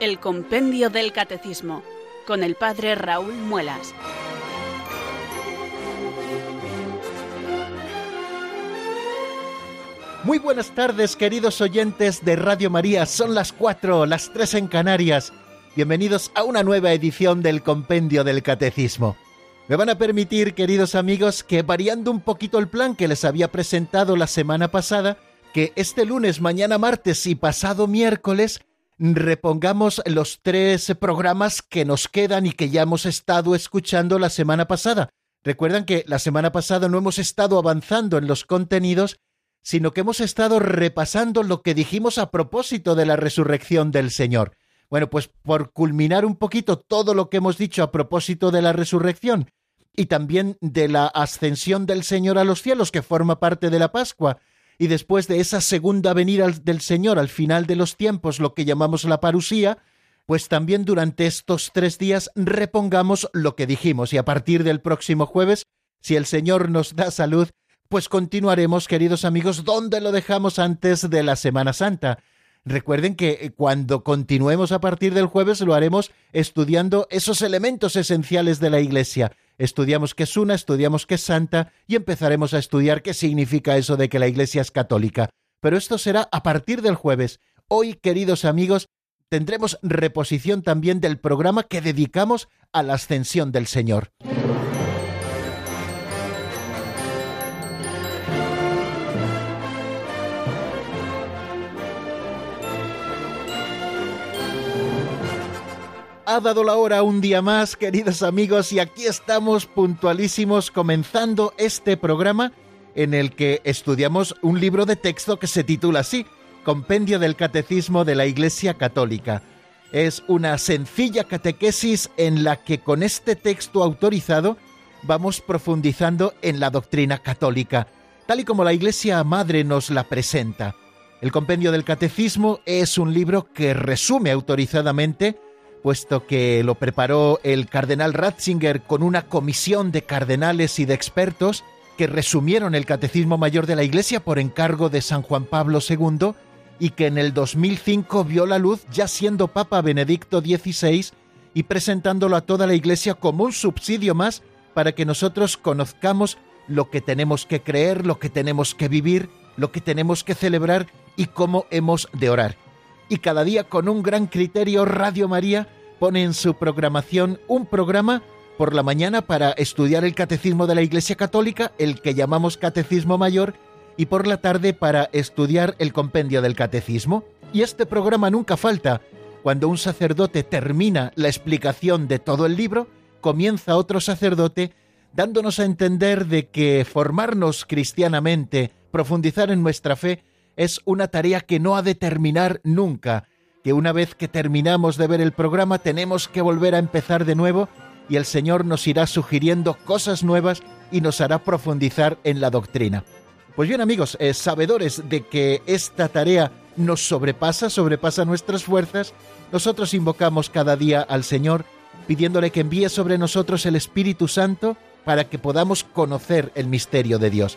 El Compendio del Catecismo, con el Padre Raúl Muelas. Muy buenas tardes, queridos oyentes de Radio María. Son las cuatro, las tres en Canarias. Bienvenidos a una nueva edición del Compendio del Catecismo. Me van a permitir, queridos amigos, que variando un poquito el plan que les había presentado la semana pasada, que este lunes, mañana martes y pasado miércoles repongamos los tres programas que nos quedan y que ya hemos estado escuchando la semana pasada. Recuerdan que la semana pasada no hemos estado avanzando en los contenidos, sino que hemos estado repasando lo que dijimos a propósito de la resurrección del Señor. Bueno, pues por culminar un poquito todo lo que hemos dicho a propósito de la resurrección y también de la ascensión del Señor a los cielos, que forma parte de la Pascua, y después de esa segunda venida del Señor al final de los tiempos, lo que llamamos la parusía, pues también durante estos tres días repongamos lo que dijimos y a partir del próximo jueves, si el Señor nos da salud, pues continuaremos, queridos amigos, donde lo dejamos antes de la Semana Santa. Recuerden que eh, cuando continuemos a partir del jueves lo haremos estudiando esos elementos esenciales de la Iglesia, estudiamos qué es una, estudiamos qué es santa y empezaremos a estudiar qué significa eso de que la Iglesia es católica. Pero esto será a partir del jueves. Hoy, queridos amigos, tendremos reposición también del programa que dedicamos a la ascensión del Señor. Ha dado la hora un día más, queridos amigos, y aquí estamos puntualísimos comenzando este programa en el que estudiamos un libro de texto que se titula así, Compendio del Catecismo de la Iglesia Católica. Es una sencilla catequesis en la que con este texto autorizado vamos profundizando en la doctrina católica, tal y como la Iglesia Madre nos la presenta. El Compendio del Catecismo es un libro que resume autorizadamente puesto que lo preparó el cardenal Ratzinger con una comisión de cardenales y de expertos que resumieron el Catecismo Mayor de la Iglesia por encargo de San Juan Pablo II y que en el 2005 vio la luz ya siendo Papa Benedicto XVI y presentándolo a toda la Iglesia como un subsidio más para que nosotros conozcamos lo que tenemos que creer, lo que tenemos que vivir, lo que tenemos que celebrar y cómo hemos de orar y cada día con un gran criterio Radio María pone en su programación un programa por la mañana para estudiar el catecismo de la Iglesia Católica, el que llamamos Catecismo Mayor, y por la tarde para estudiar el compendio del catecismo. Y este programa nunca falta. Cuando un sacerdote termina la explicación de todo el libro, comienza otro sacerdote dándonos a entender de que formarnos cristianamente, profundizar en nuestra fe, es una tarea que no ha de terminar nunca, que una vez que terminamos de ver el programa tenemos que volver a empezar de nuevo y el Señor nos irá sugiriendo cosas nuevas y nos hará profundizar en la doctrina. Pues bien amigos, eh, sabedores de que esta tarea nos sobrepasa, sobrepasa nuestras fuerzas, nosotros invocamos cada día al Señor pidiéndole que envíe sobre nosotros el Espíritu Santo para que podamos conocer el misterio de Dios.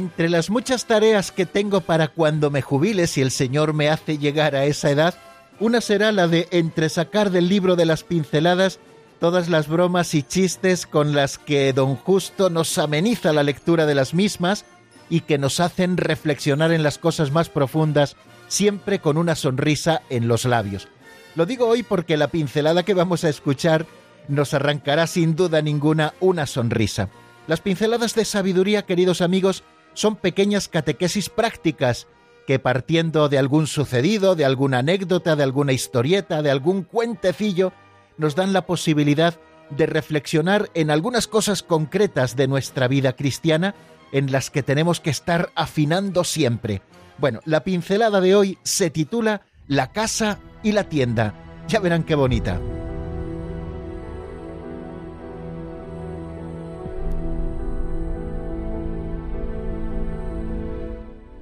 Entre las muchas tareas que tengo para cuando me jubile, si el Señor me hace llegar a esa edad, una será la de entresacar del libro de las pinceladas todas las bromas y chistes con las que don Justo nos ameniza la lectura de las mismas y que nos hacen reflexionar en las cosas más profundas, siempre con una sonrisa en los labios. Lo digo hoy porque la pincelada que vamos a escuchar nos arrancará sin duda ninguna una sonrisa. Las pinceladas de sabiduría, queridos amigos, son pequeñas catequesis prácticas que partiendo de algún sucedido, de alguna anécdota, de alguna historieta, de algún cuentecillo, nos dan la posibilidad de reflexionar en algunas cosas concretas de nuestra vida cristiana en las que tenemos que estar afinando siempre. Bueno, la pincelada de hoy se titula La casa y la tienda. Ya verán qué bonita.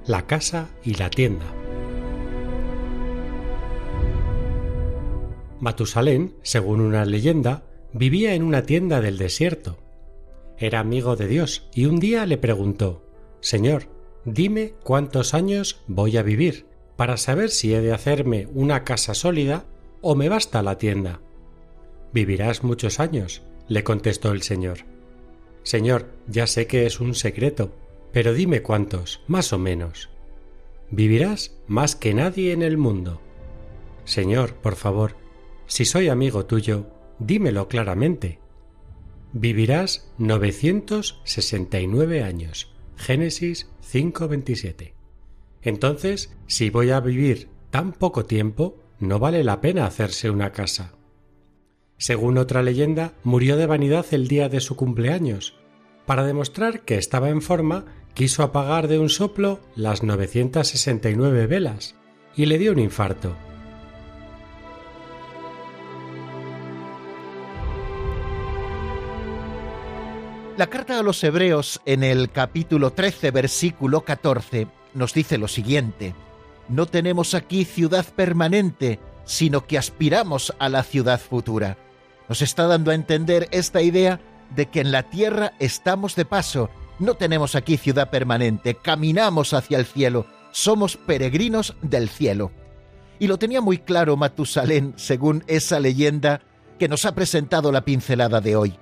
La casa y la tienda. Matusalén, según una leyenda, vivía en una tienda del desierto. Era amigo de Dios y un día le preguntó Señor, dime cuántos años voy a vivir para saber si he de hacerme una casa sólida o me basta la tienda. Vivirás muchos años, le contestó el Señor. Señor, ya sé que es un secreto, pero dime cuántos, más o menos. Vivirás más que nadie en el mundo. Señor, por favor, si soy amigo tuyo, dímelo claramente. Vivirás 969 años. Génesis 5:27. Entonces, si voy a vivir tan poco tiempo, no vale la pena hacerse una casa. Según otra leyenda, murió de vanidad el día de su cumpleaños. Para demostrar que estaba en forma, quiso apagar de un soplo las 969 velas y le dio un infarto. La carta a los Hebreos en el capítulo 13, versículo 14, nos dice lo siguiente, No tenemos aquí ciudad permanente, sino que aspiramos a la ciudad futura. Nos está dando a entender esta idea de que en la tierra estamos de paso, no tenemos aquí ciudad permanente, caminamos hacia el cielo, somos peregrinos del cielo. Y lo tenía muy claro Matusalén, según esa leyenda que nos ha presentado la pincelada de hoy.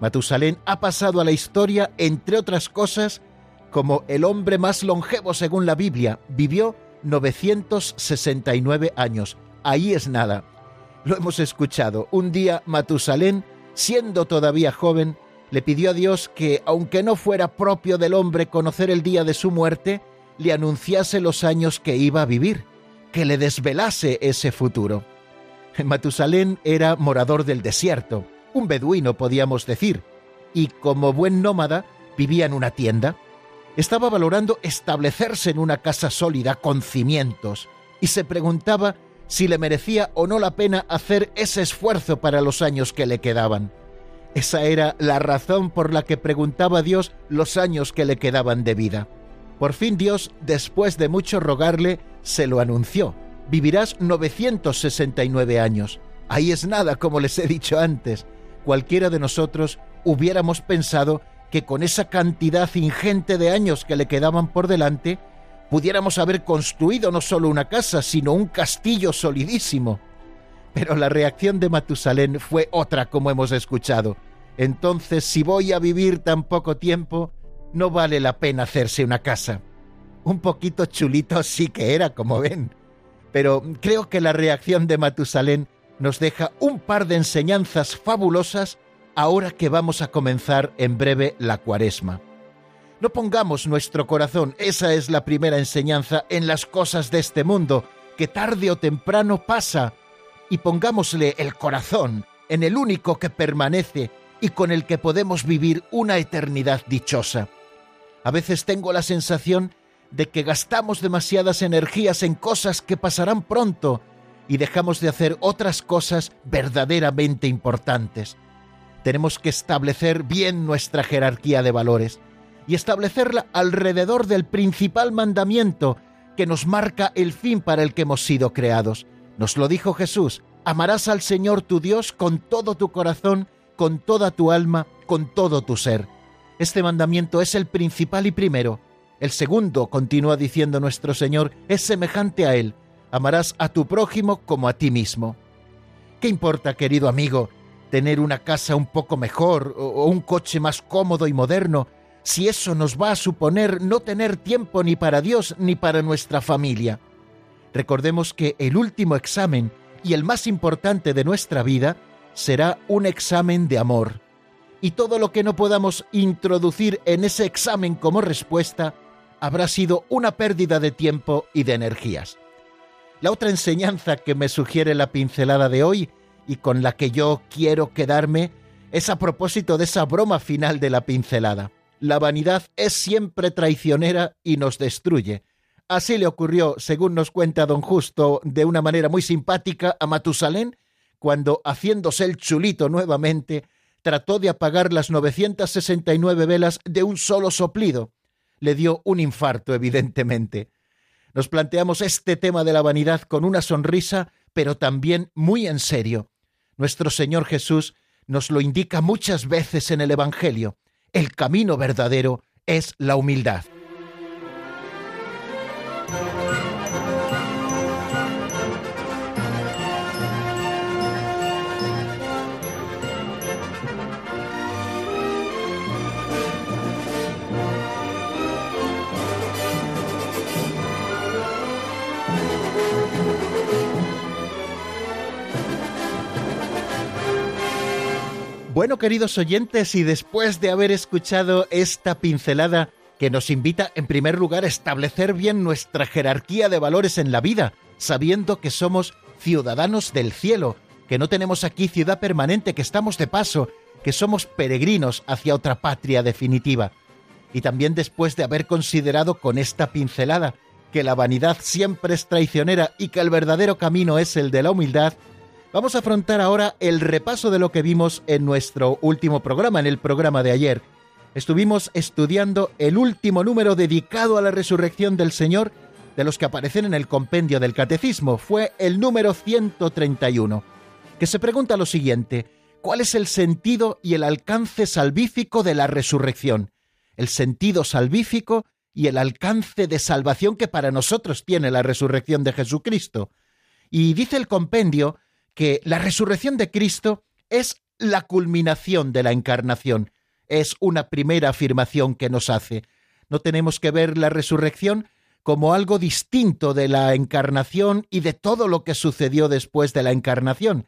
Matusalén ha pasado a la historia, entre otras cosas, como el hombre más longevo según la Biblia. Vivió 969 años. Ahí es nada. Lo hemos escuchado. Un día Matusalén, siendo todavía joven, le pidió a Dios que, aunque no fuera propio del hombre conocer el día de su muerte, le anunciase los años que iba a vivir, que le desvelase ese futuro. Matusalén era morador del desierto un beduino podíamos decir, y como buen nómada vivía en una tienda. Estaba valorando establecerse en una casa sólida con cimientos y se preguntaba si le merecía o no la pena hacer ese esfuerzo para los años que le quedaban. Esa era la razón por la que preguntaba a Dios los años que le quedaban de vida. Por fin Dios, después de mucho rogarle, se lo anunció. Vivirás 969 años. Ahí es nada, como les he dicho antes cualquiera de nosotros hubiéramos pensado que con esa cantidad ingente de años que le quedaban por delante, pudiéramos haber construido no solo una casa, sino un castillo solidísimo. Pero la reacción de Matusalén fue otra, como hemos escuchado. Entonces, si voy a vivir tan poco tiempo, no vale la pena hacerse una casa. Un poquito chulito sí que era, como ven. Pero creo que la reacción de Matusalén nos deja un par de enseñanzas fabulosas ahora que vamos a comenzar en breve la cuaresma. No pongamos nuestro corazón, esa es la primera enseñanza, en las cosas de este mundo, que tarde o temprano pasa, y pongámosle el corazón en el único que permanece y con el que podemos vivir una eternidad dichosa. A veces tengo la sensación de que gastamos demasiadas energías en cosas que pasarán pronto y dejamos de hacer otras cosas verdaderamente importantes. Tenemos que establecer bien nuestra jerarquía de valores y establecerla alrededor del principal mandamiento que nos marca el fin para el que hemos sido creados. Nos lo dijo Jesús, amarás al Señor tu Dios con todo tu corazón, con toda tu alma, con todo tu ser. Este mandamiento es el principal y primero. El segundo, continúa diciendo nuestro Señor, es semejante a él amarás a tu prójimo como a ti mismo. ¿Qué importa, querido amigo, tener una casa un poco mejor o un coche más cómodo y moderno, si eso nos va a suponer no tener tiempo ni para Dios ni para nuestra familia? Recordemos que el último examen y el más importante de nuestra vida será un examen de amor. Y todo lo que no podamos introducir en ese examen como respuesta habrá sido una pérdida de tiempo y de energías. La otra enseñanza que me sugiere la pincelada de hoy y con la que yo quiero quedarme es a propósito de esa broma final de la pincelada. La vanidad es siempre traicionera y nos destruye. Así le ocurrió, según nos cuenta don Justo, de una manera muy simpática a Matusalén, cuando, haciéndose el chulito nuevamente, trató de apagar las 969 velas de un solo soplido. Le dio un infarto, evidentemente. Nos planteamos este tema de la vanidad con una sonrisa, pero también muy en serio. Nuestro Señor Jesús nos lo indica muchas veces en el Evangelio. El camino verdadero es la humildad. Bueno, queridos oyentes, y después de haber escuchado esta pincelada que nos invita en primer lugar a establecer bien nuestra jerarquía de valores en la vida, sabiendo que somos ciudadanos del cielo, que no tenemos aquí ciudad permanente, que estamos de paso, que somos peregrinos hacia otra patria definitiva. Y también después de haber considerado con esta pincelada que la vanidad siempre es traicionera y que el verdadero camino es el de la humildad, Vamos a afrontar ahora el repaso de lo que vimos en nuestro último programa, en el programa de ayer. Estuvimos estudiando el último número dedicado a la resurrección del Señor de los que aparecen en el compendio del Catecismo. Fue el número 131, que se pregunta lo siguiente, ¿cuál es el sentido y el alcance salvífico de la resurrección? El sentido salvífico y el alcance de salvación que para nosotros tiene la resurrección de Jesucristo. Y dice el compendio que la resurrección de Cristo es la culminación de la encarnación. Es una primera afirmación que nos hace. No tenemos que ver la resurrección como algo distinto de la encarnación y de todo lo que sucedió después de la encarnación,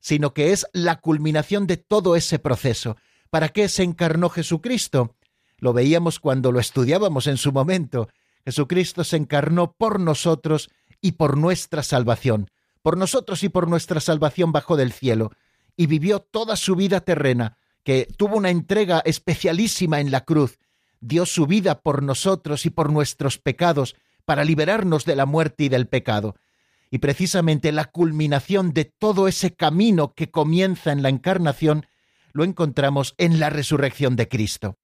sino que es la culminación de todo ese proceso. ¿Para qué se encarnó Jesucristo? Lo veíamos cuando lo estudiábamos en su momento. Jesucristo se encarnó por nosotros y por nuestra salvación por nosotros y por nuestra salvación bajó del cielo, y vivió toda su vida terrena, que tuvo una entrega especialísima en la cruz, dio su vida por nosotros y por nuestros pecados, para liberarnos de la muerte y del pecado. Y precisamente la culminación de todo ese camino que comienza en la encarnación lo encontramos en la resurrección de Cristo.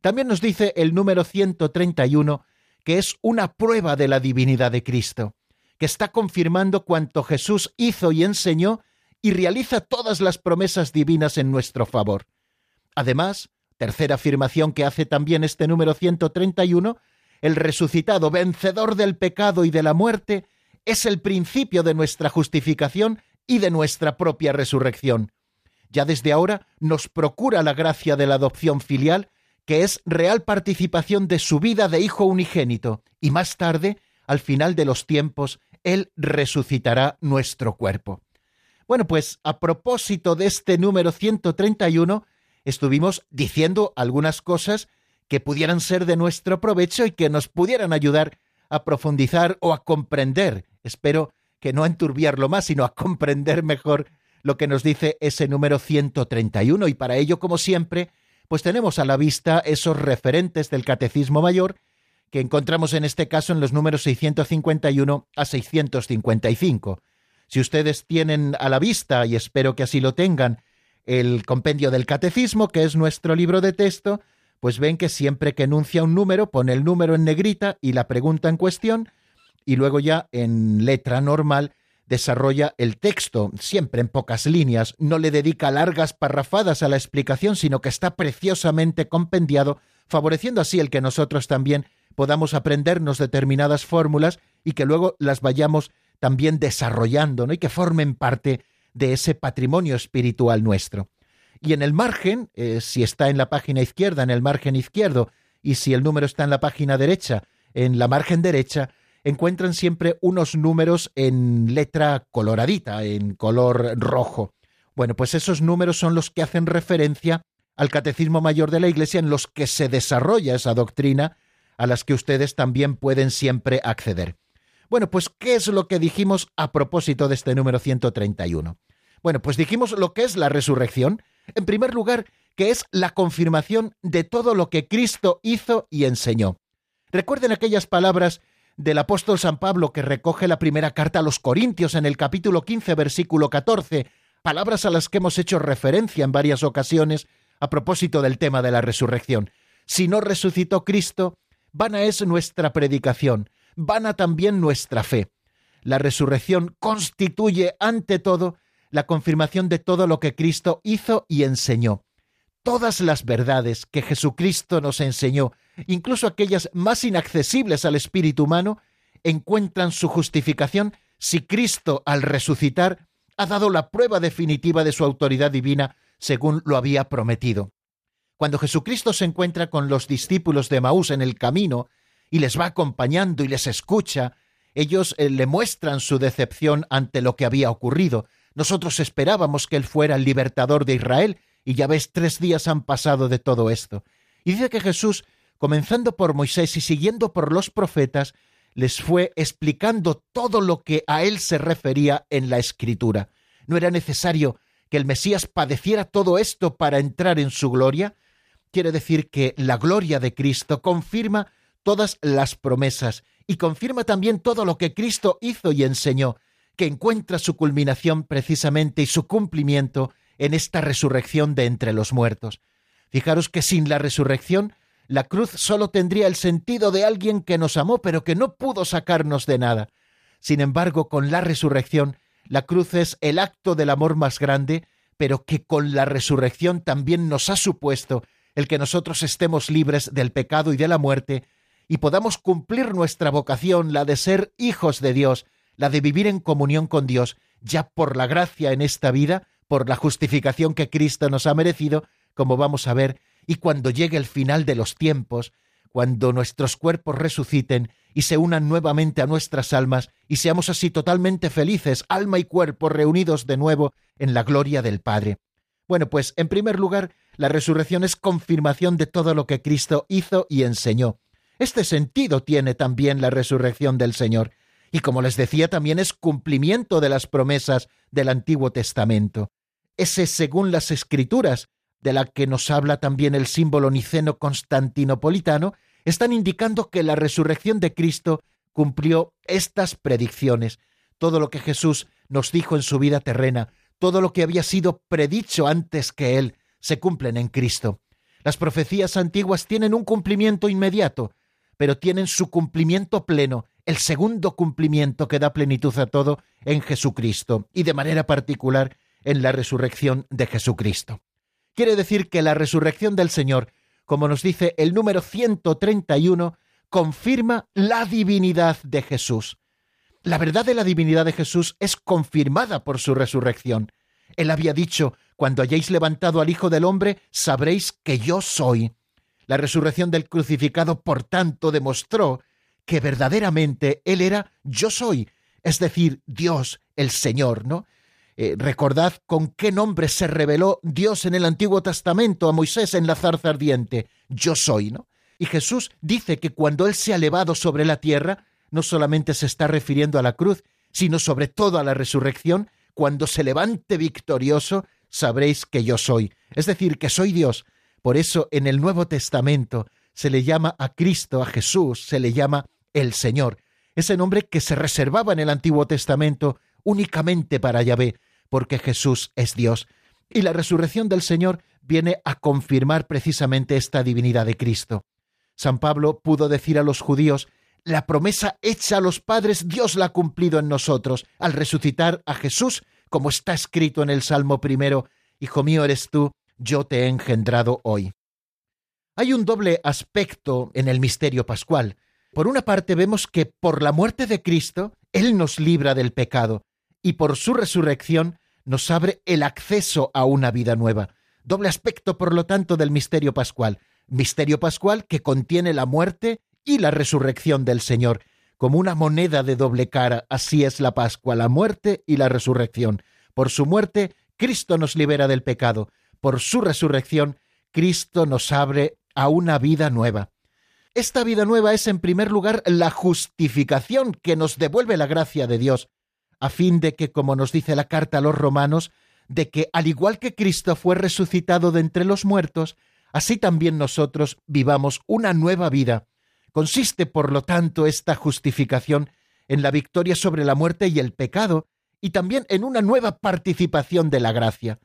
También nos dice el número 131 que es una prueba de la divinidad de Cristo que está confirmando cuanto Jesús hizo y enseñó y realiza todas las promesas divinas en nuestro favor. Además, tercera afirmación que hace también este número 131, el resucitado, vencedor del pecado y de la muerte, es el principio de nuestra justificación y de nuestra propia resurrección. Ya desde ahora nos procura la gracia de la adopción filial, que es real participación de su vida de hijo unigénito, y más tarde, al final de los tiempos, él resucitará nuestro cuerpo. Bueno, pues a propósito de este número 131, estuvimos diciendo algunas cosas que pudieran ser de nuestro provecho y que nos pudieran ayudar a profundizar o a comprender, espero que no a enturbiarlo más, sino a comprender mejor lo que nos dice ese número 131 y para ello, como siempre, pues tenemos a la vista esos referentes del Catecismo Mayor que encontramos en este caso en los números 651 a 655. Si ustedes tienen a la vista, y espero que así lo tengan, el compendio del catecismo, que es nuestro libro de texto, pues ven que siempre que enuncia un número pone el número en negrita y la pregunta en cuestión, y luego ya en letra normal desarrolla el texto, siempre en pocas líneas, no le dedica largas parrafadas a la explicación, sino que está preciosamente compendiado, favoreciendo así el que nosotros también podamos aprendernos determinadas fórmulas y que luego las vayamos también desarrollando, ¿no? Y que formen parte de ese patrimonio espiritual nuestro. Y en el margen, eh, si está en la página izquierda, en el margen izquierdo, y si el número está en la página derecha, en la margen derecha, encuentran siempre unos números en letra coloradita, en color rojo. Bueno, pues esos números son los que hacen referencia al Catecismo Mayor de la Iglesia en los que se desarrolla esa doctrina a las que ustedes también pueden siempre acceder. Bueno, pues ¿qué es lo que dijimos a propósito de este número 131? Bueno, pues dijimos lo que es la resurrección. En primer lugar, que es la confirmación de todo lo que Cristo hizo y enseñó. Recuerden aquellas palabras del apóstol San Pablo que recoge la primera carta a los Corintios en el capítulo 15, versículo 14, palabras a las que hemos hecho referencia en varias ocasiones a propósito del tema de la resurrección. Si no resucitó Cristo, vana es nuestra predicación, vana también nuestra fe. La resurrección constituye, ante todo, la confirmación de todo lo que Cristo hizo y enseñó todas las verdades que Jesucristo nos enseñó, incluso aquellas más inaccesibles al espíritu humano, encuentran su justificación si Cristo, al resucitar, ha dado la prueba definitiva de su autoridad divina según lo había prometido. Cuando Jesucristo se encuentra con los discípulos de Maús en el camino y les va acompañando y les escucha, ellos eh, le muestran su decepción ante lo que había ocurrido. Nosotros esperábamos que Él fuera el libertador de Israel y ya ves, tres días han pasado de todo esto. Y dice que Jesús, comenzando por Moisés y siguiendo por los profetas, les fue explicando todo lo que a él se refería en la escritura. ¿No era necesario que el Mesías padeciera todo esto para entrar en su gloria? Quiere decir que la gloria de Cristo confirma todas las promesas y confirma también todo lo que Cristo hizo y enseñó, que encuentra su culminación precisamente y su cumplimiento en esta resurrección de entre los muertos. Fijaros que sin la resurrección, la cruz solo tendría el sentido de alguien que nos amó, pero que no pudo sacarnos de nada. Sin embargo, con la resurrección, la cruz es el acto del amor más grande, pero que con la resurrección también nos ha supuesto el que nosotros estemos libres del pecado y de la muerte, y podamos cumplir nuestra vocación, la de ser hijos de Dios, la de vivir en comunión con Dios, ya por la gracia en esta vida, por la justificación que Cristo nos ha merecido, como vamos a ver, y cuando llegue el final de los tiempos, cuando nuestros cuerpos resuciten y se unan nuevamente a nuestras almas y seamos así totalmente felices, alma y cuerpo reunidos de nuevo en la gloria del Padre. Bueno, pues en primer lugar, la resurrección es confirmación de todo lo que Cristo hizo y enseñó. Este sentido tiene también la resurrección del Señor. Y como les decía, también es cumplimiento de las promesas del Antiguo Testamento ese según las escrituras, de la que nos habla también el símbolo niceno constantinopolitano, están indicando que la resurrección de Cristo cumplió estas predicciones. Todo lo que Jesús nos dijo en su vida terrena, todo lo que había sido predicho antes que Él, se cumplen en Cristo. Las profecías antiguas tienen un cumplimiento inmediato, pero tienen su cumplimiento pleno, el segundo cumplimiento que da plenitud a todo en Jesucristo, y de manera particular en la resurrección de Jesucristo. Quiere decir que la resurrección del Señor, como nos dice el número 131, confirma la divinidad de Jesús. La verdad de la divinidad de Jesús es confirmada por su resurrección. Él había dicho, cuando hayáis levantado al Hijo del Hombre, sabréis que yo soy. La resurrección del crucificado, por tanto, demostró que verdaderamente Él era yo soy, es decir, Dios, el Señor, ¿no? Eh, recordad con qué nombre se reveló Dios en el Antiguo Testamento a Moisés en la zarza ardiente. Yo soy, ¿no? Y Jesús dice que cuando Él se ha elevado sobre la tierra, no solamente se está refiriendo a la cruz, sino sobre todo a la resurrección, cuando se levante victorioso, sabréis que yo soy, es decir, que soy Dios. Por eso en el Nuevo Testamento se le llama a Cristo, a Jesús, se le llama el Señor, ese nombre que se reservaba en el Antiguo Testamento únicamente para Yahvé, porque Jesús es Dios. Y la resurrección del Señor viene a confirmar precisamente esta divinidad de Cristo. San Pablo pudo decir a los judíos, la promesa hecha a los padres Dios la ha cumplido en nosotros al resucitar a Jesús, como está escrito en el Salmo primero, Hijo mío eres tú, yo te he engendrado hoy. Hay un doble aspecto en el misterio pascual. Por una parte vemos que por la muerte de Cristo, Él nos libra del pecado, y por su resurrección nos abre el acceso a una vida nueva. Doble aspecto, por lo tanto, del misterio pascual. Misterio pascual que contiene la muerte y la resurrección del Señor. Como una moneda de doble cara, así es la Pascua, la muerte y la resurrección. Por su muerte, Cristo nos libera del pecado. Por su resurrección, Cristo nos abre a una vida nueva. Esta vida nueva es, en primer lugar, la justificación que nos devuelve la gracia de Dios, a fin de que, como nos dice la carta a los romanos, de que al igual que Cristo fue resucitado de entre los muertos, así también nosotros vivamos una nueva vida. Consiste, por lo tanto, esta justificación en la victoria sobre la muerte y el pecado, y también en una nueva participación de la gracia,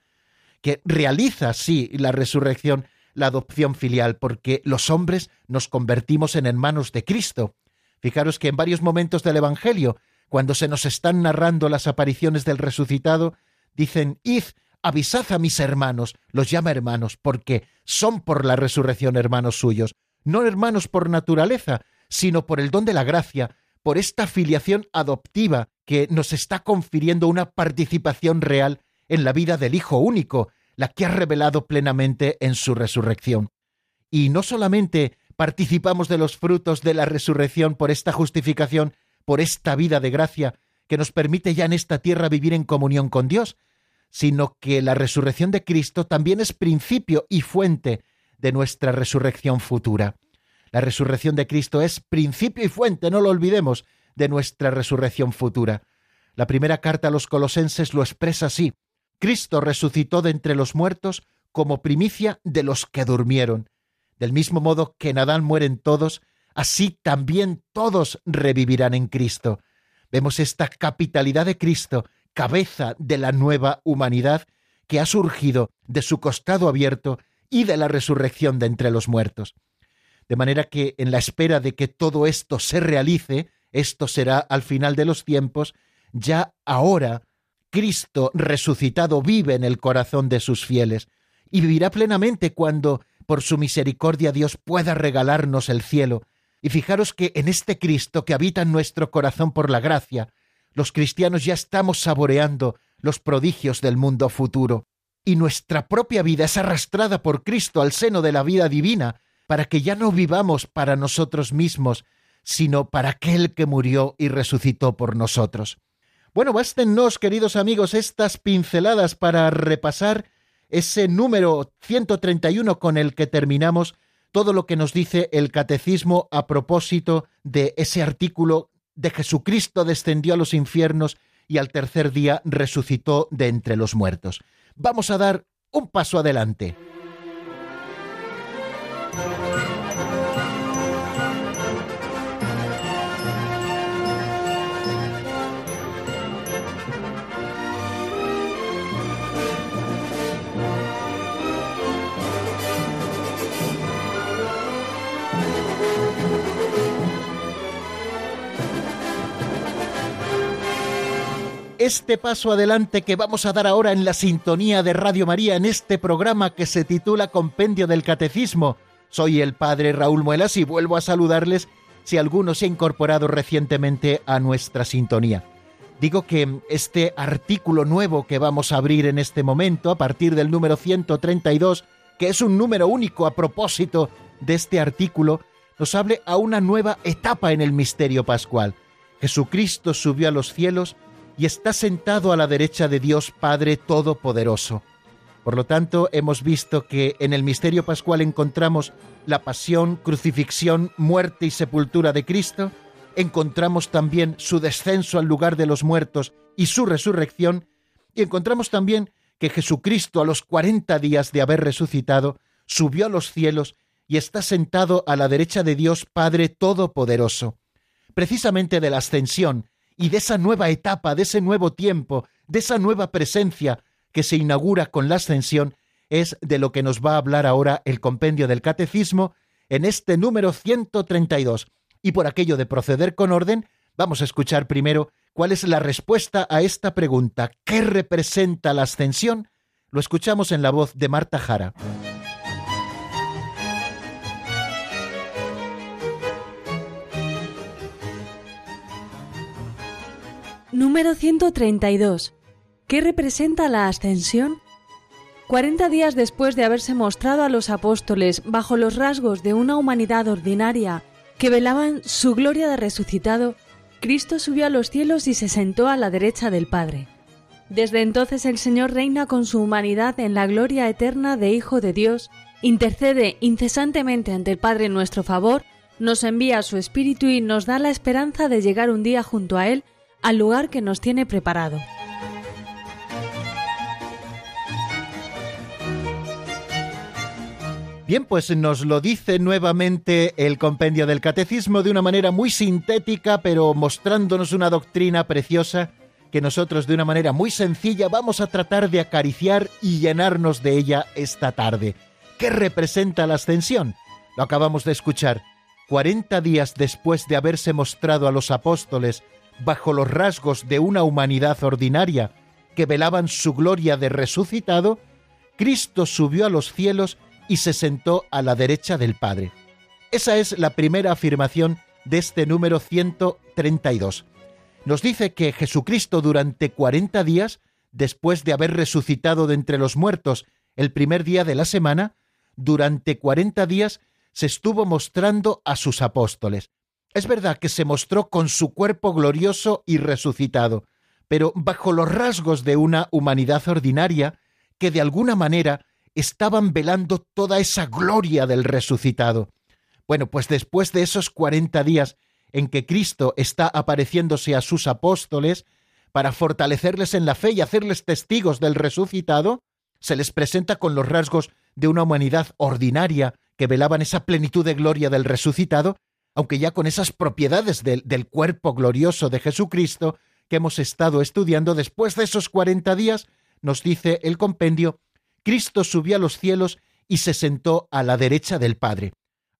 que realiza, sí, la resurrección, la adopción filial, porque los hombres nos convertimos en hermanos de Cristo. Fijaros que en varios momentos del Evangelio, cuando se nos están narrando las apariciones del resucitado, dicen, id, avisad a mis hermanos, los llama hermanos, porque son por la resurrección hermanos suyos, no hermanos por naturaleza, sino por el don de la gracia, por esta filiación adoptiva que nos está confiriendo una participación real en la vida del Hijo único, la que ha revelado plenamente en su resurrección. Y no solamente participamos de los frutos de la resurrección por esta justificación, por esta vida de gracia que nos permite ya en esta tierra vivir en comunión con Dios, sino que la resurrección de Cristo también es principio y fuente de nuestra resurrección futura. La resurrección de Cristo es principio y fuente, no lo olvidemos, de nuestra resurrección futura. La primera carta a los colosenses lo expresa así. Cristo resucitó de entre los muertos como primicia de los que durmieron. Del mismo modo que en Adán mueren todos, así también todos revivirán en Cristo. Vemos esta capitalidad de Cristo, cabeza de la nueva humanidad, que ha surgido de su costado abierto y de la resurrección de entre los muertos. De manera que en la espera de que todo esto se realice, esto será al final de los tiempos, ya ahora Cristo resucitado vive en el corazón de sus fieles y vivirá plenamente cuando, por su misericordia, Dios pueda regalarnos el cielo. Y fijaros que en este Cristo que habita en nuestro corazón por la gracia, los cristianos ya estamos saboreando los prodigios del mundo futuro. Y nuestra propia vida es arrastrada por Cristo al seno de la vida divina, para que ya no vivamos para nosotros mismos, sino para aquel que murió y resucitó por nosotros. Bueno, bástenos, queridos amigos, estas pinceladas para repasar ese número 131 con el que terminamos todo lo que nos dice el catecismo a propósito de ese artículo de Jesucristo descendió a los infiernos y al tercer día resucitó de entre los muertos. Vamos a dar un paso adelante. Este paso adelante que vamos a dar ahora en la sintonía de Radio María en este programa que se titula Compendio del Catecismo. Soy el padre Raúl Muelas y vuelvo a saludarles si alguno se ha incorporado recientemente a nuestra sintonía. Digo que este artículo nuevo que vamos a abrir en este momento, a partir del número 132, que es un número único a propósito de este artículo, nos hable a una nueva etapa en el misterio pascual. Jesucristo subió a los cielos y está sentado a la derecha de Dios Padre Todopoderoso. Por lo tanto, hemos visto que en el misterio pascual encontramos la pasión, crucifixión, muerte y sepultura de Cristo, encontramos también su descenso al lugar de los muertos y su resurrección, y encontramos también que Jesucristo a los cuarenta días de haber resucitado subió a los cielos y está sentado a la derecha de Dios Padre Todopoderoso. Precisamente de la ascensión y de esa nueva etapa, de ese nuevo tiempo, de esa nueva presencia que se inaugura con la ascensión, es de lo que nos va a hablar ahora el compendio del catecismo en este número 132. Y por aquello de proceder con orden, vamos a escuchar primero cuál es la respuesta a esta pregunta. ¿Qué representa la ascensión? Lo escuchamos en la voz de Marta Jara. Número 132. ¿Qué representa la ascensión? Cuarenta días después de haberse mostrado a los apóstoles bajo los rasgos de una humanidad ordinaria que velaban su gloria de resucitado, Cristo subió a los cielos y se sentó a la derecha del Padre. Desde entonces el Señor reina con su humanidad en la gloria eterna de Hijo de Dios, intercede incesantemente ante el Padre en nuestro favor, nos envía su Espíritu y nos da la esperanza de llegar un día junto a Él al lugar que nos tiene preparado. Bien, pues nos lo dice nuevamente el compendio del catecismo de una manera muy sintética, pero mostrándonos una doctrina preciosa que nosotros de una manera muy sencilla vamos a tratar de acariciar y llenarnos de ella esta tarde. ¿Qué representa la ascensión? Lo acabamos de escuchar. Cuarenta días después de haberse mostrado a los apóstoles bajo los rasgos de una humanidad ordinaria que velaban su gloria de resucitado, Cristo subió a los cielos y se sentó a la derecha del Padre. Esa es la primera afirmación de este número 132. Nos dice que Jesucristo durante 40 días, después de haber resucitado de entre los muertos el primer día de la semana, durante 40 días se estuvo mostrando a sus apóstoles. Es verdad que se mostró con su cuerpo glorioso y resucitado, pero bajo los rasgos de una humanidad ordinaria que de alguna manera estaban velando toda esa gloria del resucitado. Bueno, pues después de esos cuarenta días en que Cristo está apareciéndose a sus apóstoles para fortalecerles en la fe y hacerles testigos del resucitado, se les presenta con los rasgos de una humanidad ordinaria que velaban esa plenitud de gloria del resucitado, aunque ya con esas propiedades del, cuerpo glorioso de Jesucristo que hemos estado estudiando después de esos cuarenta días, nos dice el compendio Cristo subió a los cielos y se sentó a la derecha del Padre.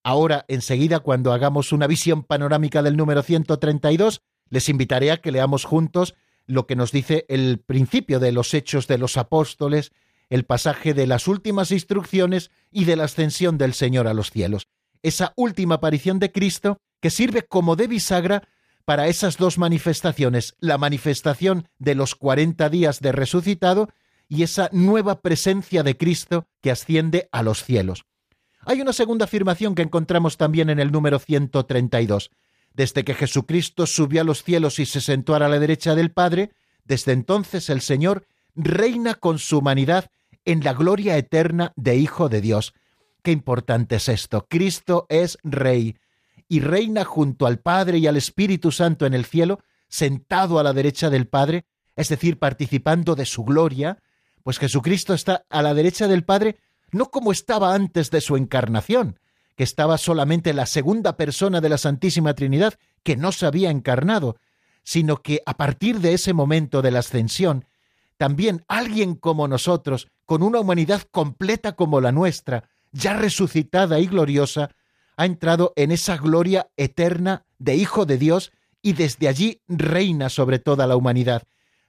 Ahora, enseguida, cuando hagamos una visión panorámica del número 132, les invitaré a que leamos juntos lo que nos dice el principio de los hechos de los apóstoles, el pasaje de las últimas instrucciones y de la ascensión del Señor a los cielos. Esa última aparición de Cristo que sirve como de bisagra para esas dos manifestaciones, la manifestación de los cuarenta días de resucitado y esa nueva presencia de Cristo que asciende a los cielos. Hay una segunda afirmación que encontramos también en el número 132. Desde que Jesucristo subió a los cielos y se sentó a la derecha del Padre, desde entonces el Señor reina con su humanidad en la gloria eterna de Hijo de Dios. Qué importante es esto. Cristo es Rey y reina junto al Padre y al Espíritu Santo en el cielo, sentado a la derecha del Padre, es decir, participando de su gloria, pues Jesucristo está a la derecha del Padre no como estaba antes de su encarnación, que estaba solamente la segunda persona de la Santísima Trinidad que no se había encarnado, sino que a partir de ese momento de la ascensión, también alguien como nosotros, con una humanidad completa como la nuestra, ya resucitada y gloriosa, ha entrado en esa gloria eterna de Hijo de Dios y desde allí reina sobre toda la humanidad,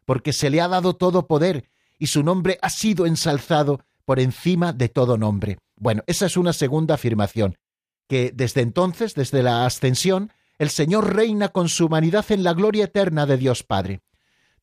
porque se le ha dado todo poder y su nombre ha sido ensalzado por encima de todo nombre. Bueno, esa es una segunda afirmación, que desde entonces, desde la ascensión, el Señor reina con su humanidad en la gloria eterna de Dios Padre.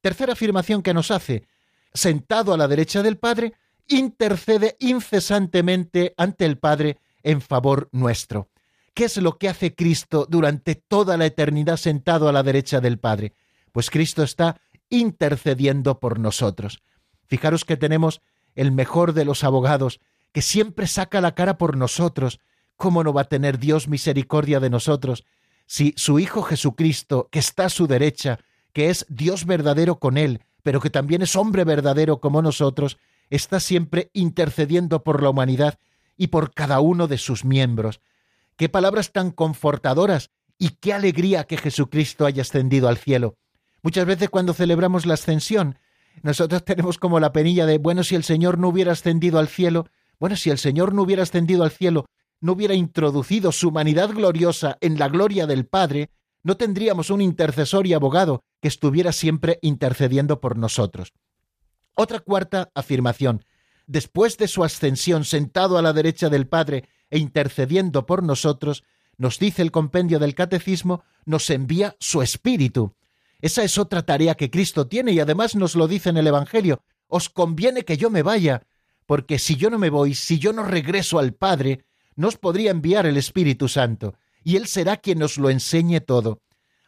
Tercera afirmación que nos hace, sentado a la derecha del Padre, intercede incesantemente ante el Padre en favor nuestro. ¿Qué es lo que hace Cristo durante toda la eternidad sentado a la derecha del Padre? Pues Cristo está intercediendo por nosotros. Fijaros que tenemos el mejor de los abogados, que siempre saca la cara por nosotros. ¿Cómo no va a tener Dios misericordia de nosotros si su Hijo Jesucristo, que está a su derecha, que es Dios verdadero con él, pero que también es hombre verdadero como nosotros, está siempre intercediendo por la humanidad y por cada uno de sus miembros? Qué palabras tan confortadoras y qué alegría que Jesucristo haya ascendido al cielo. Muchas veces cuando celebramos la ascensión, nosotros tenemos como la penilla de, bueno, si el Señor no hubiera ascendido al cielo, bueno, si el Señor no hubiera ascendido al cielo, no hubiera introducido su humanidad gloriosa en la gloria del Padre, no tendríamos un intercesor y abogado que estuviera siempre intercediendo por nosotros. Otra cuarta afirmación. Después de su ascensión sentado a la derecha del Padre e intercediendo por nosotros, nos dice el compendio del Catecismo, nos envía su Espíritu. Esa es otra tarea que Cristo tiene y además nos lo dice en el Evangelio. Os conviene que yo me vaya, porque si yo no me voy, si yo no regreso al Padre, no os podría enviar el Espíritu Santo, y Él será quien nos lo enseñe todo.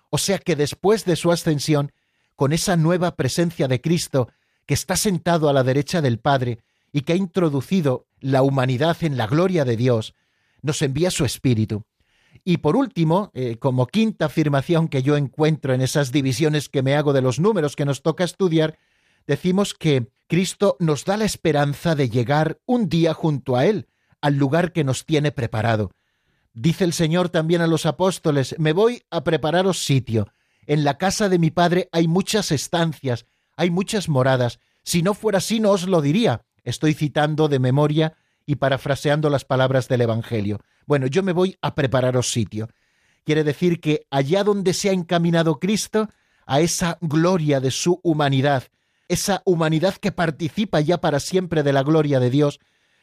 O sea que después de su ascensión, con esa nueva presencia de Cristo, que está sentado a la derecha del Padre y que ha introducido la humanidad en la gloria de Dios, nos envía su Espíritu. Y por último, eh, como quinta afirmación que yo encuentro en esas divisiones que me hago de los números que nos toca estudiar, decimos que Cristo nos da la esperanza de llegar un día junto a Él, al lugar que nos tiene preparado. Dice el Señor también a los apóstoles, me voy a prepararos sitio. En la casa de mi Padre hay muchas estancias, hay muchas moradas. Si no fuera así, no os lo diría. Estoy citando de memoria y parafraseando las palabras del Evangelio. Bueno, yo me voy a prepararos sitio. Quiere decir que allá donde se ha encaminado Cristo, a esa gloria de su humanidad, esa humanidad que participa ya para siempre de la gloria de Dios,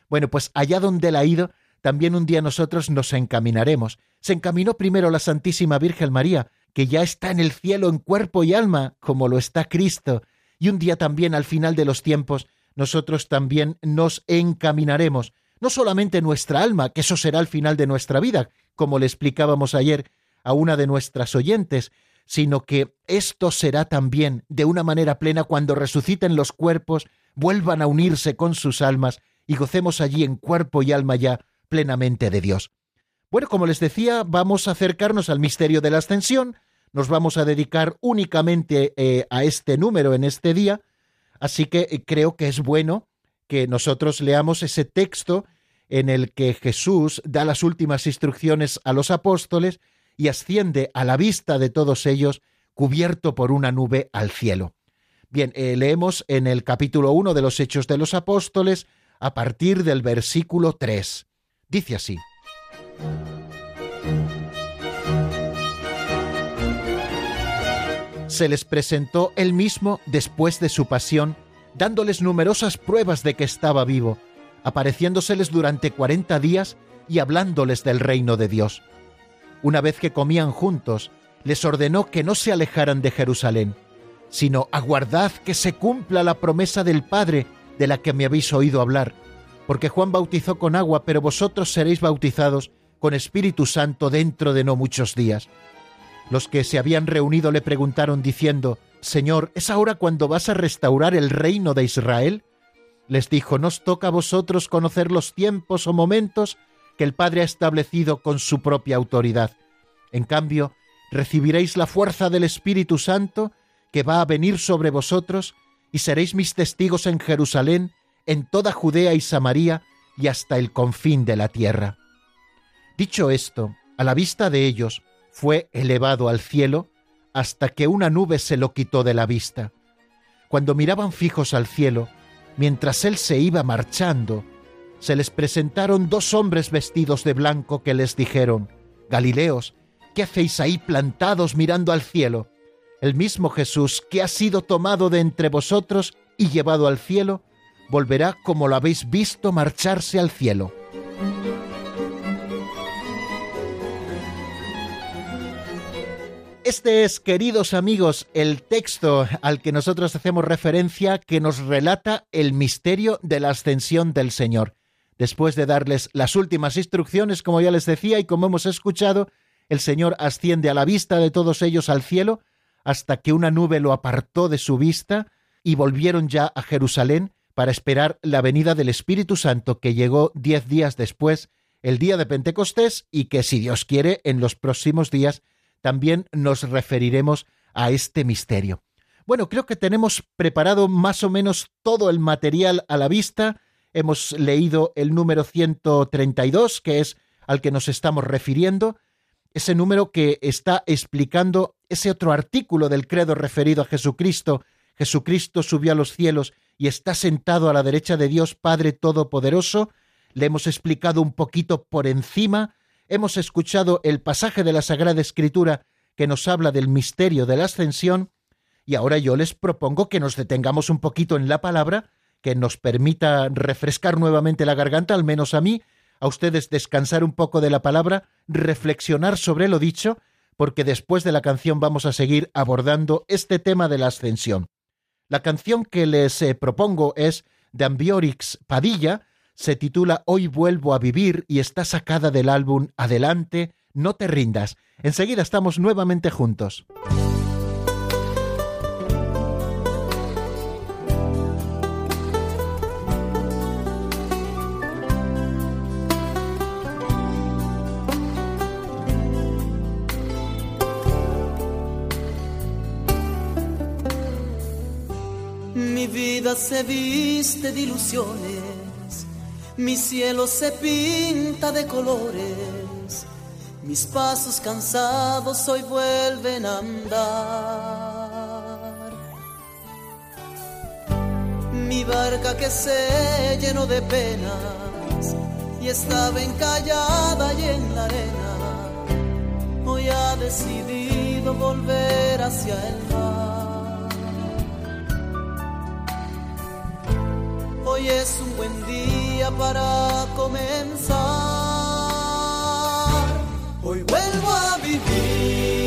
bueno, pues allá donde Él ha ido, también un día nosotros nos encaminaremos. Se encaminó primero la Santísima Virgen María, que ya está en el cielo en cuerpo y alma, como lo está Cristo, y un día también al final de los tiempos nosotros también nos encaminaremos, no solamente nuestra alma, que eso será el final de nuestra vida, como le explicábamos ayer a una de nuestras oyentes, sino que esto será también de una manera plena cuando resuciten los cuerpos, vuelvan a unirse con sus almas y gocemos allí en cuerpo y alma ya plenamente de Dios. Bueno, como les decía, vamos a acercarnos al misterio de la ascensión, nos vamos a dedicar únicamente eh, a este número en este día, así que eh, creo que es bueno que nosotros leamos ese texto en el que Jesús da las últimas instrucciones a los apóstoles y asciende a la vista de todos ellos cubierto por una nube al cielo. Bien, eh, leemos en el capítulo 1 de los Hechos de los Apóstoles a partir del versículo 3. Dice así. Se les presentó él mismo después de su pasión, dándoles numerosas pruebas de que estaba vivo, apareciéndoseles durante cuarenta días y hablándoles del reino de Dios. Una vez que comían juntos, les ordenó que no se alejaran de Jerusalén, sino aguardad que se cumpla la promesa del Padre de la que me habéis oído hablar, porque Juan bautizó con agua, pero vosotros seréis bautizados con Espíritu Santo dentro de no muchos días. Los que se habían reunido le preguntaron diciendo, Señor, ¿es ahora cuando vas a restaurar el reino de Israel? Les dijo, ¿nos toca a vosotros conocer los tiempos o momentos que el Padre ha establecido con su propia autoridad? En cambio, recibiréis la fuerza del Espíritu Santo que va a venir sobre vosotros y seréis mis testigos en Jerusalén, en toda Judea y Samaria y hasta el confín de la tierra. Dicho esto, a la vista de ellos, fue elevado al cielo hasta que una nube se lo quitó de la vista. Cuando miraban fijos al cielo, mientras él se iba marchando, se les presentaron dos hombres vestidos de blanco que les dijeron, Galileos, ¿qué hacéis ahí plantados mirando al cielo? El mismo Jesús que ha sido tomado de entre vosotros y llevado al cielo, volverá como lo habéis visto marcharse al cielo. Este es, queridos amigos, el texto al que nosotros hacemos referencia que nos relata el misterio de la ascensión del Señor. Después de darles las últimas instrucciones, como ya les decía y como hemos escuchado, el Señor asciende a la vista de todos ellos al cielo, hasta que una nube lo apartó de su vista y volvieron ya a Jerusalén para esperar la venida del Espíritu Santo que llegó diez días después, el día de Pentecostés, y que si Dios quiere, en los próximos días también nos referiremos a este misterio. Bueno, creo que tenemos preparado más o menos todo el material a la vista. Hemos leído el número 132, que es al que nos estamos refiriendo, ese número que está explicando ese otro artículo del credo referido a Jesucristo. Jesucristo subió a los cielos y está sentado a la derecha de Dios Padre Todopoderoso. Le hemos explicado un poquito por encima hemos escuchado el pasaje de la Sagrada Escritura que nos habla del misterio de la ascensión, y ahora yo les propongo que nos detengamos un poquito en la palabra, que nos permita refrescar nuevamente la garganta, al menos a mí, a ustedes descansar un poco de la palabra, reflexionar sobre lo dicho, porque después de la canción vamos a seguir abordando este tema de la ascensión. La canción que les eh, propongo es de Ambiorix Padilla, se titula Hoy vuelvo a vivir y está sacada del álbum Adelante, no te rindas. Enseguida estamos nuevamente juntos. Mi vida se viste de ilusiones mi cielo se pinta de colores, mis pasos cansados hoy vuelven a andar. Mi barca que se llenó de penas y estaba encallada y en la arena, hoy ha decidido volver hacia el mar. Hoy es un buen día para comenzar. Hoy vuelvo a vivir.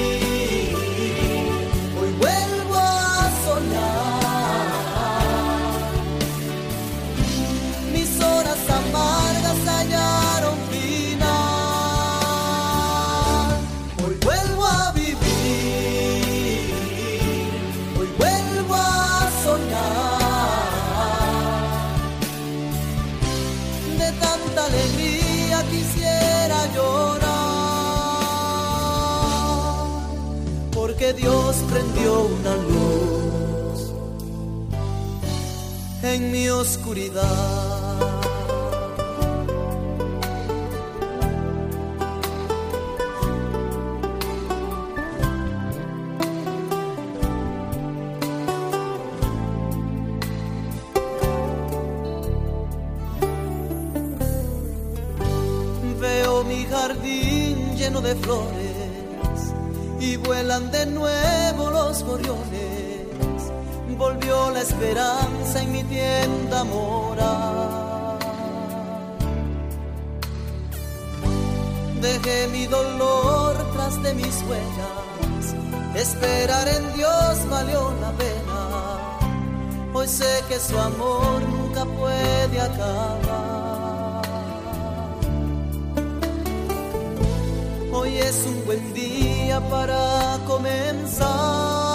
Prendió una luz en mi oscuridad. Veo mi jardín lleno de flores vuelan de nuevo los gorriones. Volvió la esperanza en mi tienda morar. Dejé mi dolor tras de mis huellas. Esperar en Dios valió la pena. Hoy sé que su amor nunca puede acabar. Es un buen día para comenzar.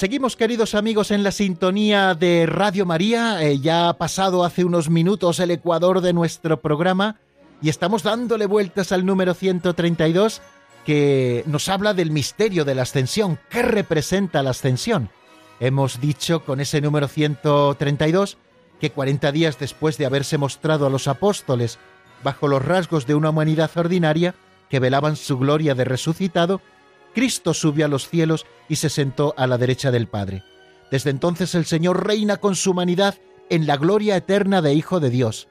Seguimos, queridos amigos, en la sintonía de Radio María. Eh, ya ha pasado hace unos minutos el ecuador de nuestro programa y estamos dándole vueltas al número 132 que nos habla del misterio de la ascensión. ¿Qué representa la ascensión? Hemos dicho con ese número 132 que 40 días después de haberse mostrado a los apóstoles bajo los rasgos de una humanidad ordinaria que velaban su gloria de resucitado, Cristo subió a los cielos y se sentó a la derecha del Padre. Desde entonces el Señor reina con su humanidad en la gloria eterna de Hijo de Dios.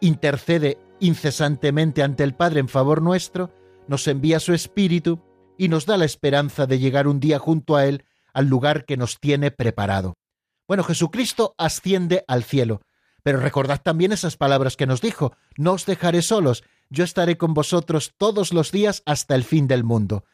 Intercede incesantemente ante el Padre en favor nuestro, nos envía su Espíritu y nos da la esperanza de llegar un día junto a Él al lugar que nos tiene preparado. Bueno, Jesucristo asciende al cielo, pero recordad también esas palabras que nos dijo, no os dejaré solos, yo estaré con vosotros todos los días hasta el fin del mundo.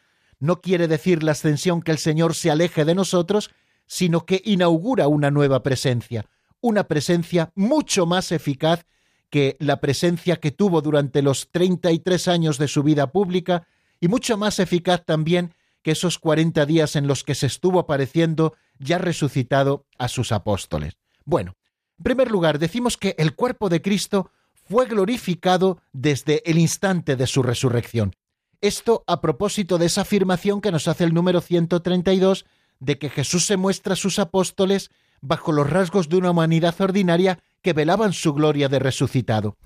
No quiere decir la ascensión que el Señor se aleje de nosotros, sino que inaugura una nueva presencia, una presencia mucho más eficaz que la presencia que tuvo durante los 33 años de su vida pública y mucho más eficaz también que esos 40 días en los que se estuvo apareciendo ya resucitado a sus apóstoles. Bueno, en primer lugar, decimos que el cuerpo de Cristo fue glorificado desde el instante de su resurrección. Esto a propósito de esa afirmación que nos hace el número 132 de que Jesús se muestra a sus apóstoles bajo los rasgos de una humanidad ordinaria que velaban su gloria de resucitado.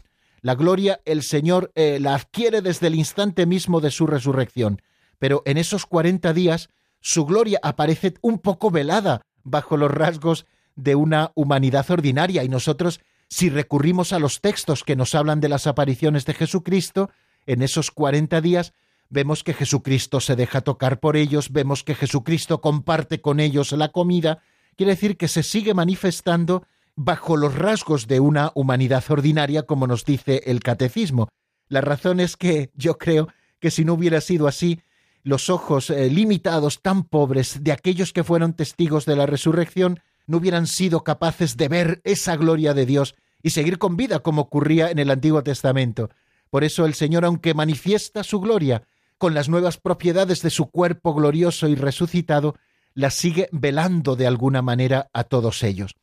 La gloria el Señor eh, la adquiere desde el instante mismo de su resurrección, pero en esos cuarenta días su gloria aparece un poco velada bajo los rasgos de una humanidad ordinaria y nosotros, si recurrimos a los textos que nos hablan de las apariciones de Jesucristo, en esos cuarenta días vemos que Jesucristo se deja tocar por ellos, vemos que Jesucristo comparte con ellos la comida, quiere decir que se sigue manifestando bajo los rasgos de una humanidad ordinaria, como nos dice el catecismo. La razón es que yo creo que si no hubiera sido así, los ojos eh, limitados, tan pobres, de aquellos que fueron testigos de la resurrección, no hubieran sido capaces de ver esa gloria de Dios y seguir con vida como ocurría en el Antiguo Testamento. Por eso el Señor, aunque manifiesta su gloria con las nuevas propiedades de su cuerpo glorioso y resucitado, la sigue velando de alguna manera a todos ellos.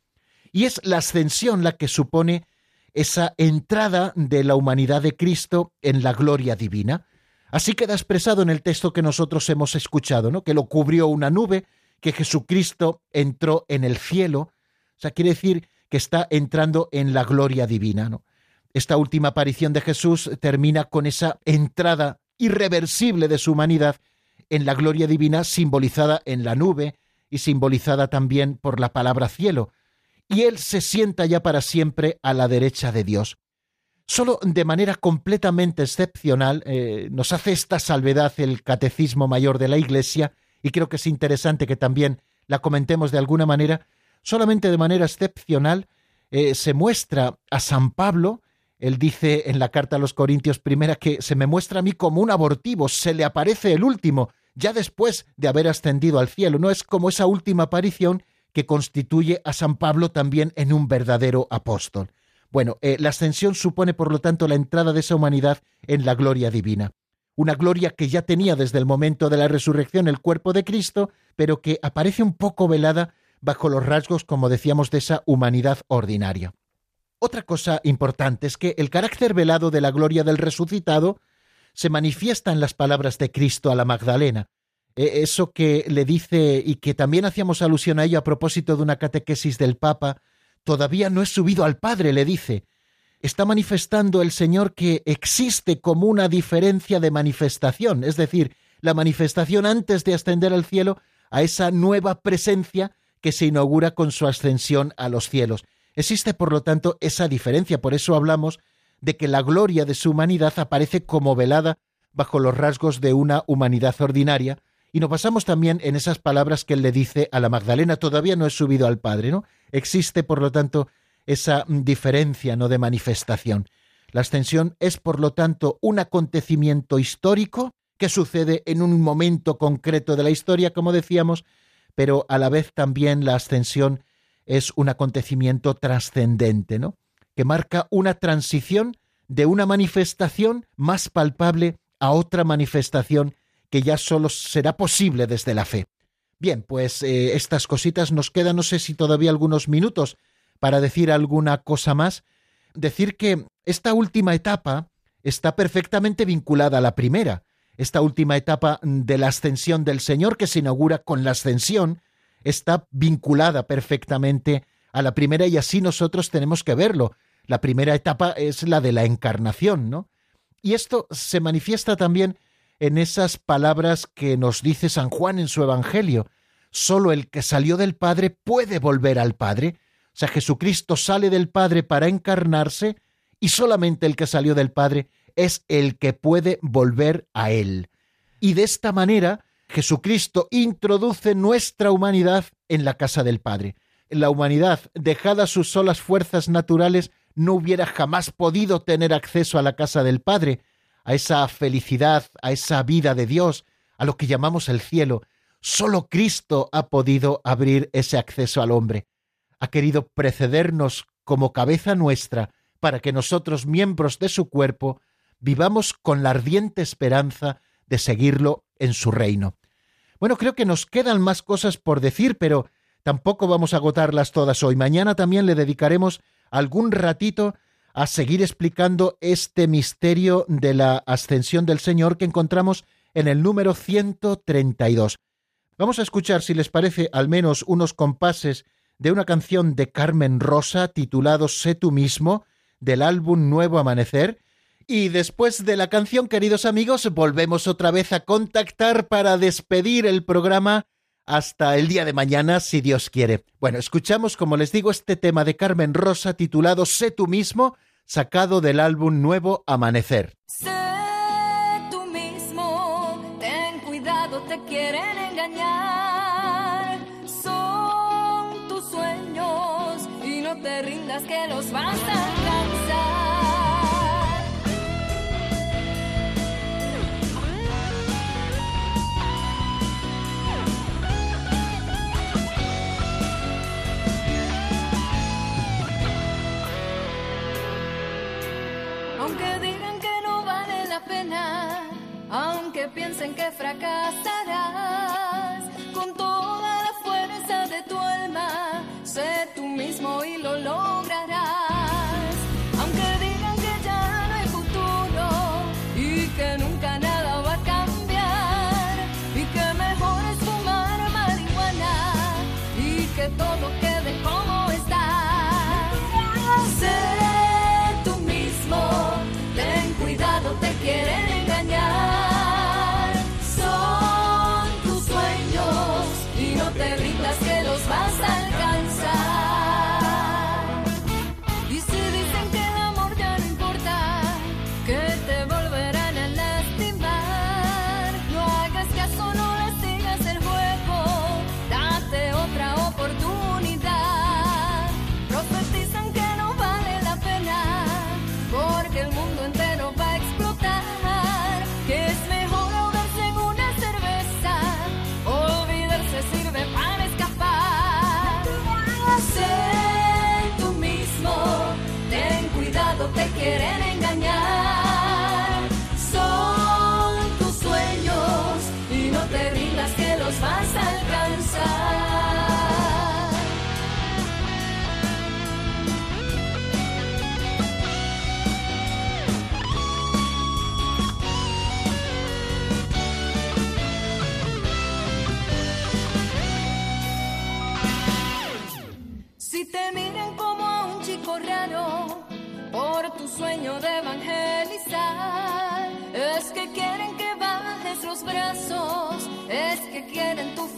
Y es la ascensión la que supone esa entrada de la humanidad de Cristo en la gloria divina. Así queda expresado en el texto que nosotros hemos escuchado, ¿no? Que lo cubrió una nube, que Jesucristo entró en el cielo. O sea, quiere decir que está entrando en la gloria divina. Esta última aparición de Jesús termina con esa entrada irreversible de su humanidad en la gloria divina simbolizada en la nube y simbolizada también por la palabra cielo, y él se sienta ya para siempre a la derecha de Dios. Solo de manera completamente excepcional eh, nos hace esta salvedad el Catecismo Mayor de la Iglesia, y creo que es interesante que también la comentemos de alguna manera, solamente de manera excepcional eh, se muestra a San Pablo, él dice en la carta a los Corintios primera que se me muestra a mí como un abortivo, se le aparece el último, ya después de haber ascendido al cielo. No es como esa última aparición que constituye a San Pablo también en un verdadero apóstol. Bueno, eh, la ascensión supone, por lo tanto, la entrada de esa humanidad en la gloria divina. Una gloria que ya tenía desde el momento de la resurrección el cuerpo de Cristo, pero que aparece un poco velada bajo los rasgos, como decíamos, de esa humanidad ordinaria. Otra cosa importante es que el carácter velado de la gloria del resucitado se manifiesta en las palabras de Cristo a la Magdalena. E, eso que le dice y que también hacíamos alusión a ello a propósito de una catequesis del Papa, todavía no he subido al Padre, le dice. Está manifestando el Señor que existe como una diferencia de manifestación, es decir, la manifestación antes de ascender al cielo a esa nueva presencia que se inaugura con su ascensión a los cielos. Existe, por lo tanto, esa diferencia, por eso hablamos de que la gloria de su humanidad aparece como velada bajo los rasgos de una humanidad ordinaria, y nos basamos también en esas palabras que él le dice a la Magdalena, todavía no he subido al Padre, ¿no? Existe, por lo tanto, esa diferencia, ¿no?, de manifestación. La ascensión es, por lo tanto, un acontecimiento histórico que sucede en un momento concreto de la historia, como decíamos, pero a la vez también la ascensión es un acontecimiento trascendente, ¿no? que marca una transición de una manifestación más palpable a otra manifestación que ya solo será posible desde la fe. Bien, pues eh, estas cositas nos quedan, no sé si todavía algunos minutos para decir alguna cosa más. Decir que esta última etapa está perfectamente vinculada a la primera. Esta última etapa de la ascensión del Señor que se inaugura con la ascensión está vinculada perfectamente a la primera y así nosotros tenemos que verlo. La primera etapa es la de la encarnación, ¿no? Y esto se manifiesta también en esas palabras que nos dice San Juan en su Evangelio. Solo el que salió del Padre puede volver al Padre. O sea, Jesucristo sale del Padre para encarnarse y solamente el que salió del Padre es el que puede volver a Él. Y de esta manera, Jesucristo introduce nuestra humanidad en la casa del Padre la humanidad, dejada sus solas fuerzas naturales, no hubiera jamás podido tener acceso a la casa del Padre, a esa felicidad, a esa vida de Dios, a lo que llamamos el cielo. Solo Cristo ha podido abrir ese acceso al hombre. Ha querido precedernos como cabeza nuestra para que nosotros, miembros de su cuerpo, vivamos con la ardiente esperanza de seguirlo en su reino. Bueno, creo que nos quedan más cosas por decir, pero Tampoco vamos a agotarlas todas hoy. Mañana también le dedicaremos algún ratito a seguir explicando este misterio de la ascensión del Señor que encontramos en el número 132. Vamos a escuchar, si les parece, al menos unos compases de una canción de Carmen Rosa titulado Sé tú mismo, del álbum Nuevo Amanecer. Y después de la canción, queridos amigos, volvemos otra vez a contactar para despedir el programa hasta el día de mañana, si Dios quiere. Bueno, escuchamos, como les digo, este tema de Carmen Rosa titulado Sé tú mismo, sacado del álbum Nuevo Amanecer. Sé tú mismo, ten cuidado, te quieren engañar. Son tus sueños y no te rindas que los vas piensen que fracasarás,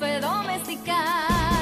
fe domesticar.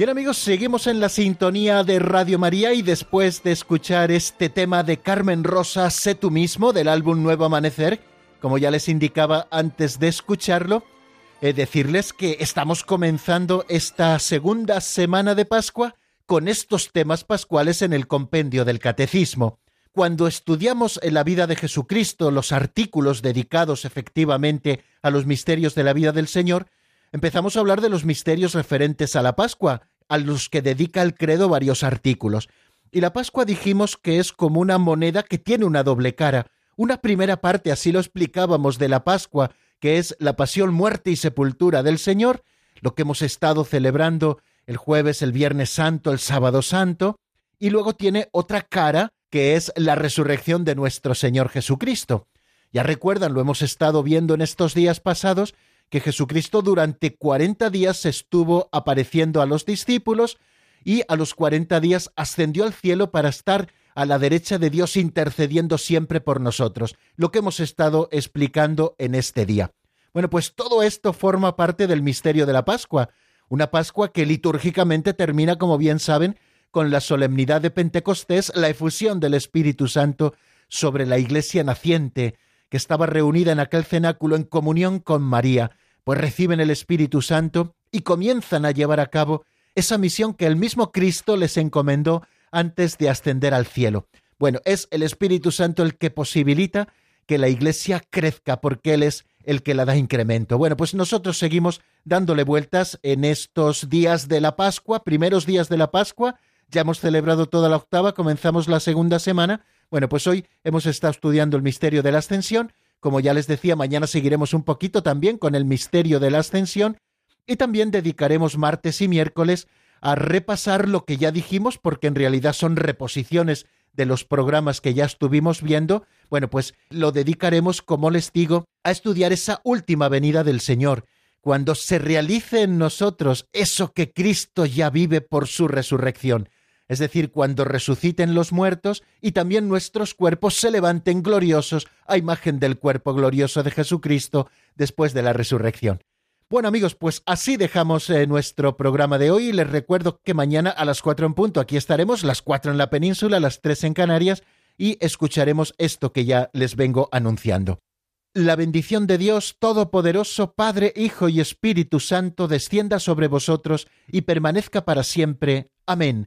Bien amigos, seguimos en la sintonía de Radio María y después de escuchar este tema de Carmen Rosa, Sé tú mismo, del álbum Nuevo Amanecer, como ya les indicaba antes de escucharlo, eh, decirles que estamos comenzando esta segunda semana de Pascua con estos temas pascuales en el compendio del Catecismo. Cuando estudiamos en la vida de Jesucristo los artículos dedicados efectivamente a los misterios de la vida del Señor, empezamos a hablar de los misterios referentes a la Pascua, a los que dedica el credo varios artículos. Y la Pascua dijimos que es como una moneda que tiene una doble cara. Una primera parte, así lo explicábamos, de la Pascua, que es la pasión, muerte y sepultura del Señor, lo que hemos estado celebrando el jueves, el viernes santo, el sábado santo, y luego tiene otra cara, que es la resurrección de nuestro Señor Jesucristo. Ya recuerdan, lo hemos estado viendo en estos días pasados, que Jesucristo durante cuarenta días estuvo apareciendo a los discípulos y a los cuarenta días ascendió al cielo para estar a la derecha de Dios intercediendo siempre por nosotros, lo que hemos estado explicando en este día. Bueno, pues todo esto forma parte del misterio de la Pascua, una Pascua que litúrgicamente termina, como bien saben, con la solemnidad de Pentecostés, la efusión del Espíritu Santo sobre la iglesia naciente, que estaba reunida en aquel cenáculo en comunión con María, pues reciben el Espíritu Santo y comienzan a llevar a cabo esa misión que el mismo Cristo les encomendó antes de ascender al cielo. Bueno, es el Espíritu Santo el que posibilita que la Iglesia crezca, porque Él es el que la da incremento. Bueno, pues nosotros seguimos dándole vueltas en estos días de la Pascua, primeros días de la Pascua. Ya hemos celebrado toda la octava, comenzamos la segunda semana. Bueno, pues hoy hemos estado estudiando el misterio de la ascensión. Como ya les decía, mañana seguiremos un poquito también con el misterio de la ascensión y también dedicaremos martes y miércoles a repasar lo que ya dijimos, porque en realidad son reposiciones de los programas que ya estuvimos viendo, bueno, pues lo dedicaremos, como les digo, a estudiar esa última venida del Señor, cuando se realice en nosotros eso que Cristo ya vive por su resurrección, es decir, cuando resuciten los muertos y también nuestros cuerpos se levanten gloriosos a imagen del cuerpo glorioso de Jesucristo después de la resurrección. Bueno amigos, pues así dejamos eh, nuestro programa de hoy. Les recuerdo que mañana a las cuatro en punto aquí estaremos, las cuatro en la península, las tres en Canarias, y escucharemos esto que ya les vengo anunciando. La bendición de Dios Todopoderoso, Padre, Hijo y Espíritu Santo, descienda sobre vosotros y permanezca para siempre. Amén.